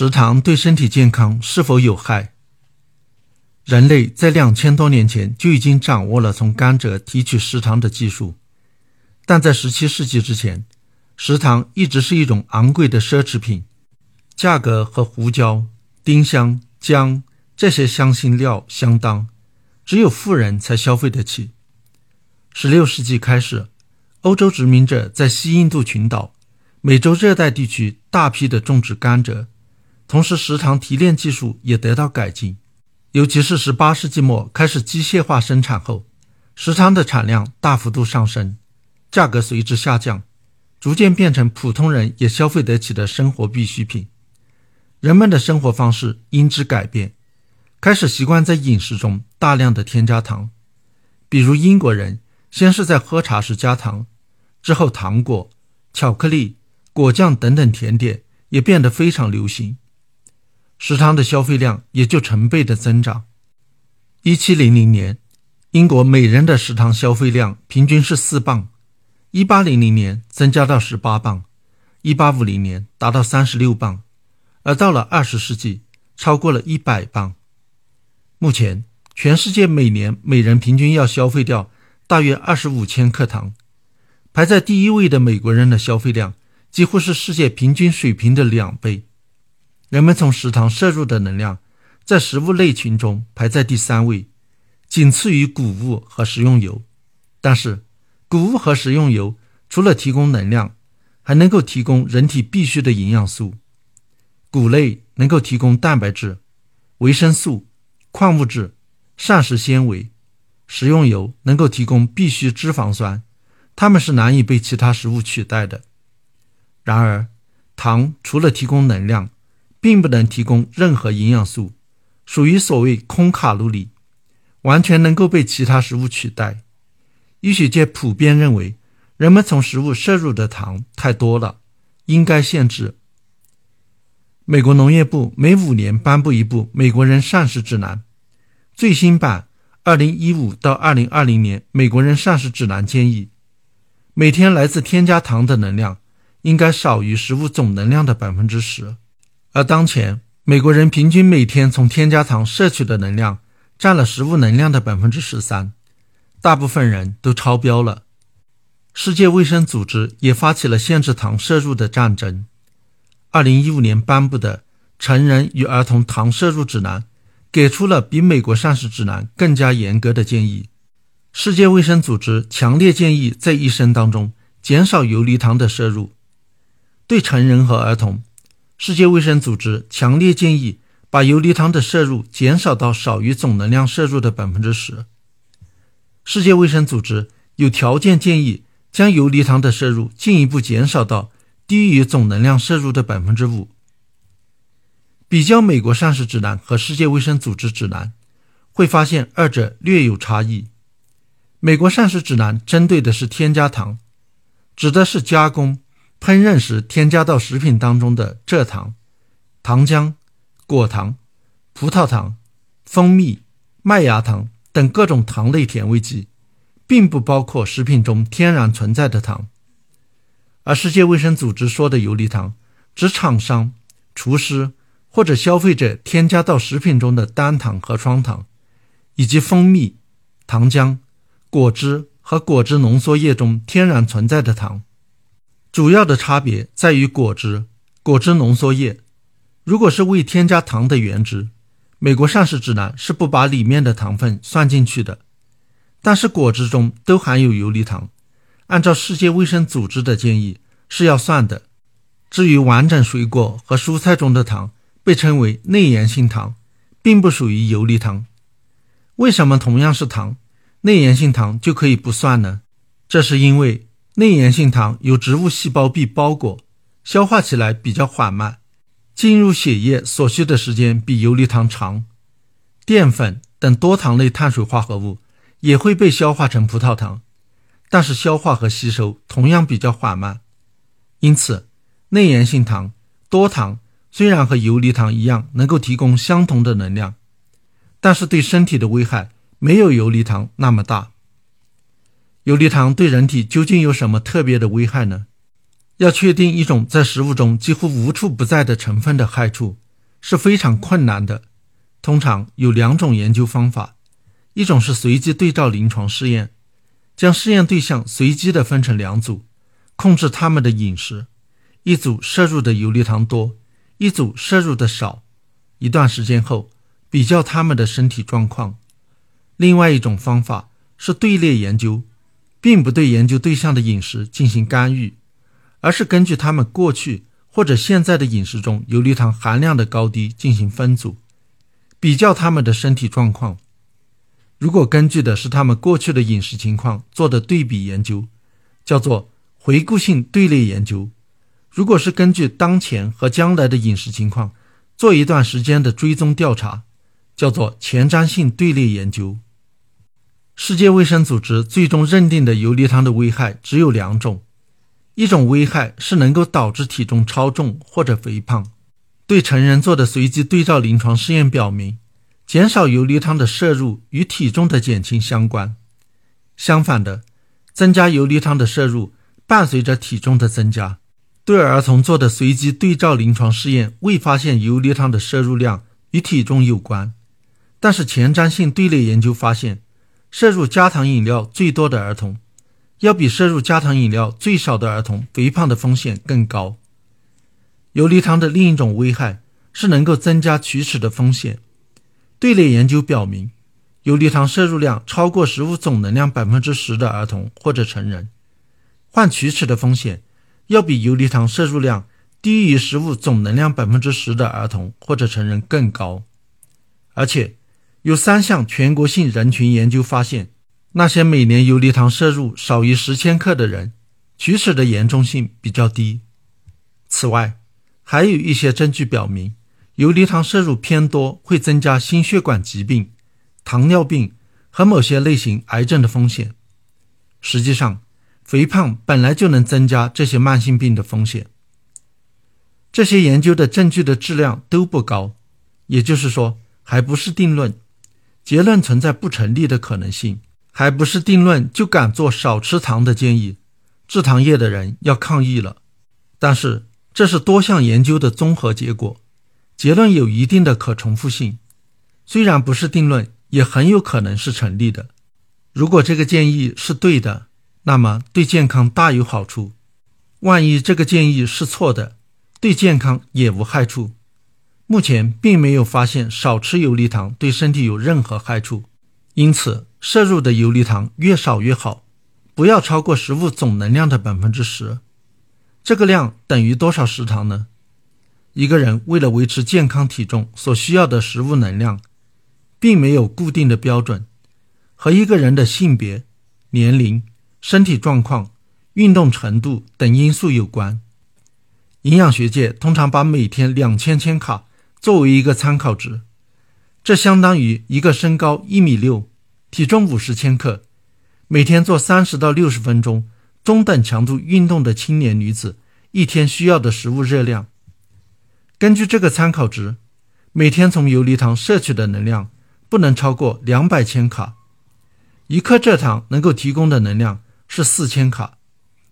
食糖对身体健康是否有害？人类在两千多年前就已经掌握了从甘蔗提取食糖的技术，但在十七世纪之前，食糖一直是一种昂贵的奢侈品，价格和胡椒、丁香、姜这些香辛料相当，只有富人才消费得起。十六世纪开始，欧洲殖民者在西印度群岛、美洲热带地区大批的种植甘蔗，同时食糖提炼技术也得到改进。尤其是十八世纪末开始机械化生产后，食糖的产量大幅度上升，价格随之下降，逐渐变成普通人也消费得起的生活必需品。人们的生活方式因之改变，开始习惯在饮食中大量的添加糖。比如英国人先是在喝茶时加糖，之后糖果、巧克力、果酱等等甜点也变得非常流行。食堂的消费量也就成倍的增长。一七零零年，英国每人的食堂消费量平均是四磅；一八零零年增加到十八磅；一八五零年达到三十六磅，而到了二十世纪，超过了一百磅。目前，全世界每年每人平均要消费掉大约二十五千克糖。排在第一位的美国人的消费量几乎是世界平均水平的两倍。人们从食堂摄入的能量，在食物类群中排在第三位，仅次于谷物和食用油。但是，谷物和食用油除了提供能量，还能够提供人体必需的营养素。谷类能够提供蛋白质、维生素、矿物质、膳食纤维；食用油能够提供必需脂肪酸，它们是难以被其他食物取代的。然而，糖除了提供能量，并不能提供任何营养素，属于所谓空卡路里，完全能够被其他食物取代。医学界普遍认为，人们从食物摄入的糖太多了，应该限制。美国农业部每五年颁布一部《美国人膳食指南》，最新版二零一五到二零二零年《美国人膳食指南》建议，每天来自添加糖的能量应该少于食物总能量的百分之十。而当前，美国人平均每天从添加糖摄取的能量占了食物能量的百分之十三，大部分人都超标了。世界卫生组织也发起了限制糖摄入的战争。二零一五年颁布的《成人与儿童糖摄入指南》给出了比美国膳食指南更加严格的建议。世界卫生组织强烈建议在一生当中减少游离糖的摄入，对成人和儿童。世界卫生组织强烈建议把游离糖的摄入减少到少于总能量摄入的百分之十。世界卫生组织有条件建议将游离糖的摄入进一步减少到低于总能量摄入的百分之五。比较美国膳食指南和世界卫生组织指南，会发现二者略有差异。美国膳食指南针对的是添加糖，指的是加工。烹饪时添加到食品当中的蔗糖、糖浆、果糖、葡萄糖、蜂蜜、麦芽糖等各种糖类甜味剂，并不包括食品中天然存在的糖。而世界卫生组织说的游离糖，指厂商、厨师或者消费者添加到食品中的单糖和双糖，以及蜂蜜、糖浆、果汁和果汁浓缩液中天然存在的糖。主要的差别在于果汁、果汁浓缩液。如果是未添加糖的原汁，美国膳食指南是不把里面的糖分算进去的。但是果汁中都含有游离糖，按照世界卫生组织的建议是要算的。至于完整水果和蔬菜中的糖，被称为内源性糖，并不属于游离糖。为什么同样是糖，内源性糖就可以不算呢？这是因为。内源性糖由植物细胞壁包裹，消化起来比较缓慢，进入血液所需的时间比游离糖长。淀粉等多糖类碳水化合物也会被消化成葡萄糖，但是消化和吸收同样比较缓慢。因此，内源性糖多糖虽然和游离糖一样能够提供相同的能量，但是对身体的危害没有游离糖那么大。游离糖对人体究竟有什么特别的危害呢？要确定一种在食物中几乎无处不在的成分的害处，是非常困难的。通常有两种研究方法，一种是随机对照临床试验，将试验对象随机的分成两组，控制他们的饮食，一组摄入的游离糖多，一组摄入的少，一段时间后比较他们的身体状况。另外一种方法是队列研究，并不对研究对象的饮食进行干预，而是根据他们过去或者现在的饮食中游离糖含量的高低进行分组。比较他们的身体状况，如果根据的是他们过去的饮食情况做的对比研究，叫做回顾性队列研究；如果是根据当前和将来的饮食情况做一段时间的追踪调查，叫做前瞻性队列研究。世界卫生组织最终认定的游离糖的危害只有两种，一种危害是能够导致体重超重或者肥胖。对成人做的随机对照临床试验表明，减少游离糖的摄入与体重的减轻相关。相反的，增加游离糖的摄入伴随着体重的增加。对儿童做的随机对照临床试验未发现游离糖的摄入量与体重有关，但是前瞻性队列研究发现，摄入加糖饮料最多的儿童，要比摄入加糖饮料最少的儿童肥胖的风险更高。游离糖的另一种危害是能够增加龋齿的风险。队列研究表明，游离糖摄入量超过食物总能量百分之十的儿童或者成人，患龋齿的风险要比游离糖摄入量低于食物总能量百分之十的儿童或者成人更高。而且，有三项全国性人群研究发现，那些每年游离糖摄入少于十千克的人，龋齿的严重性比较低。此外，还有一些证据表明，游离糖摄入偏多会增加心血管疾病、糖尿病和某些类型癌症的风险。实际上，肥胖本来就能增加这些慢性病的风险。这些研究的证据的质量都不高，也就是说，还不是定论，结论存在不成立的可能性。还不是定论就敢做少吃糖的建议，制糖业的人要抗议了。但是。这是多项研究的综合结果，结论有一定的可重复性，虽然不是定论，也很有可能是成立的。如果这个建议是对的，那么对健康大有好处；万一这个建议是错的，对健康也无害处。目前并没有发现少吃游离糖对身体有任何害处，因此摄入的游离糖越少越好，不要超过食物总能量的百分之十。这个量等于多少食糖呢？一个人为了维持健康体重所需要的食物能量，并没有固定的标准，和一个人的性别、年龄、身体状况、运动程度等因素有关。营养学界通常把每天两千千卡作为一个参考值，这相当于一个身高一米六、体重五十千克、每天做三十到六十分钟。中等强度运动的青年女子一天需要的食物热量，根据这个参考值，每天从游离糖摄取的能量不能超过两百千卡。一克蔗糖能够提供的能量是四千卡，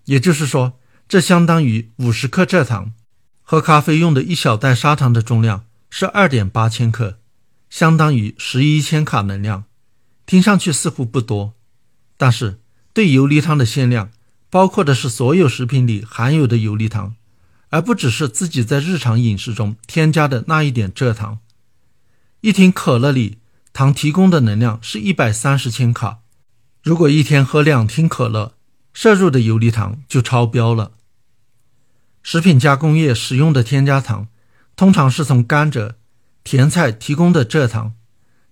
也就是说，这相当于五十克蔗糖。喝咖啡用的一小袋砂糖的重量是二点八千克，相当于十一千卡能量。听上去似乎不多，但是对游离糖的限量。包括的是所有食品里含有的游离糖，而不只是自己在日常饮食中添加的那一点蔗糖。一瓶可乐里糖提供的能量是一百三十千卡，如果一天喝两听可乐，摄入的游离糖就超标了。食品加工业使用的添加糖，通常是从甘蔗、甜菜提供的蔗糖。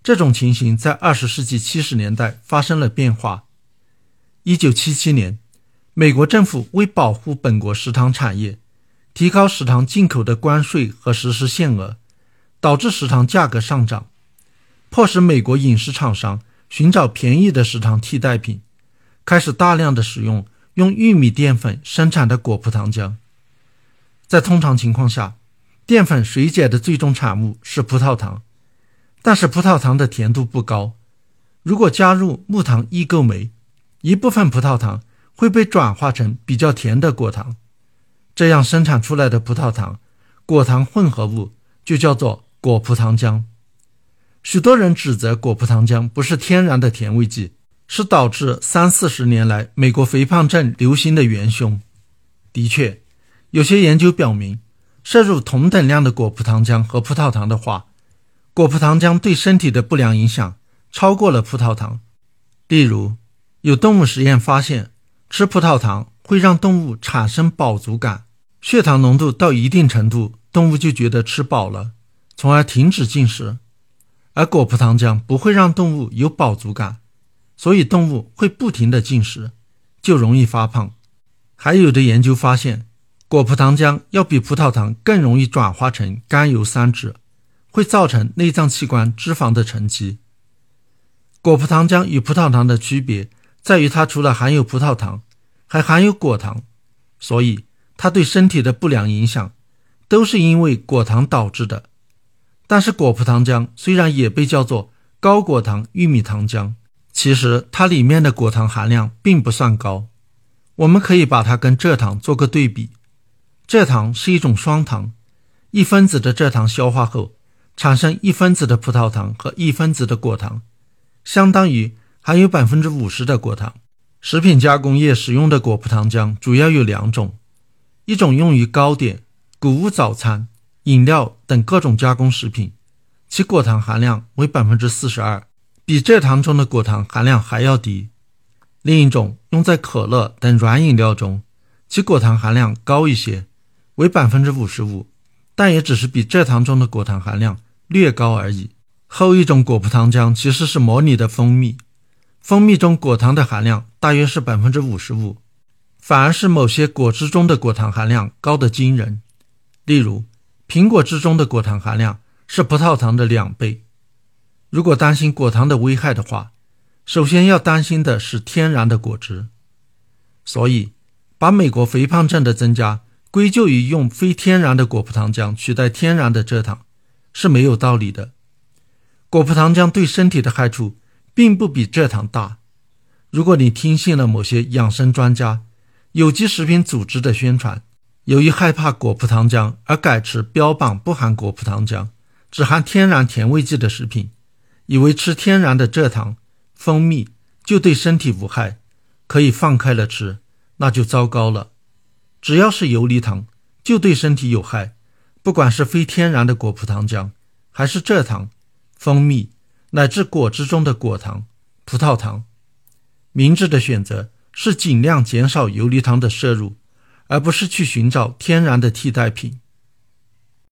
这种情形在二十世纪七十年代发生了变化。一九七七年。美国政府为保护本国食糖产业，提高食糖进口的关税和实施限额，导致食糖价格上涨，迫使美国饮食厂商寻找便宜的食糖替代品，开始大量的使用用玉米淀粉生产的果葡糖浆。在通常情况下，淀粉水解的最终产物是葡萄糖，但是葡萄糖的甜度不高，如果加入木糖异构酶，一部分葡萄糖。会被转化成比较甜的果糖，这样生产出来的葡萄糖果糖混合物就叫做果葡糖浆。许多人指责果葡糖浆不是天然的甜味剂，是导致三四十年来美国肥胖症流行的元凶。的确，有些研究表明，摄入同等量的果葡糖浆和葡萄糖的话，果葡糖浆对身体的不良影响超过了葡萄糖。例如，有动物实验发现，吃葡萄糖会让动物产生饱足感，血糖浓度到一定程度，动物就觉得吃饱了，从而停止进食；而果葡糖浆不会让动物有饱足感，所以动物会不停地进食，就容易发胖。还有的研究发现，果葡糖浆要比葡萄糖更容易转化成甘油三酯，会造成内脏器官脂肪的沉积。果葡糖浆与葡萄糖的区别在于，它除了含有葡萄糖，还含有果糖，所以它对身体的不良影响都是因为果糖导致的。但是果葡糖浆虽然也被叫做高果糖玉米糖浆，其实它里面的果糖含量并不算高。我们可以把它跟蔗糖做个对比，蔗糖是一种双糖，一分子的蔗糖消化后产生一分子的葡萄糖和一分子的果糖，相当于含有百分之五十的果糖。食品加工业使用的果葡糖浆主要有两种，一种用于糕点、谷物早餐、饮料等各种加工食品，其果糖含量为百分之四十二，比蔗糖中的果糖含量还要低。另一种用在可乐等软饮料中，其果糖含量高一些，为百分之五十五，但也只是比蔗糖中的果糖含量略高而已。后一种果葡糖浆其实是模拟的蜂蜜，蜂蜜中果糖的含量大约是百分之五十五，反而是某些果汁中的果糖含量高得惊人。例如，苹果汁中的果糖含量是葡萄糖的两倍。如果担心果糖的危害的话，首先要担心的是天然的果汁，所以把美国肥胖症的增加归咎于用非天然的果葡糖浆取代天然的蔗糖是没有道理的。果葡糖浆对身体的害处并不比蔗糖大。如果你听信了某些养生专家、有机食品组织的宣传，由于害怕果葡糖浆而改吃标榜不含果葡糖浆、只含天然甜味剂的食品，以为吃天然的蔗糖。蜂蜜就对身体无害，可以放开了吃，那就糟糕了。只要是游离糖，就对身体有害，不管是非天然的果葡糖浆，还是蔗糖、蜂蜜，乃至果汁中的果糖、葡萄糖。明智的选择是尽量减少游离糖的摄入，而不是去寻找天然的替代品。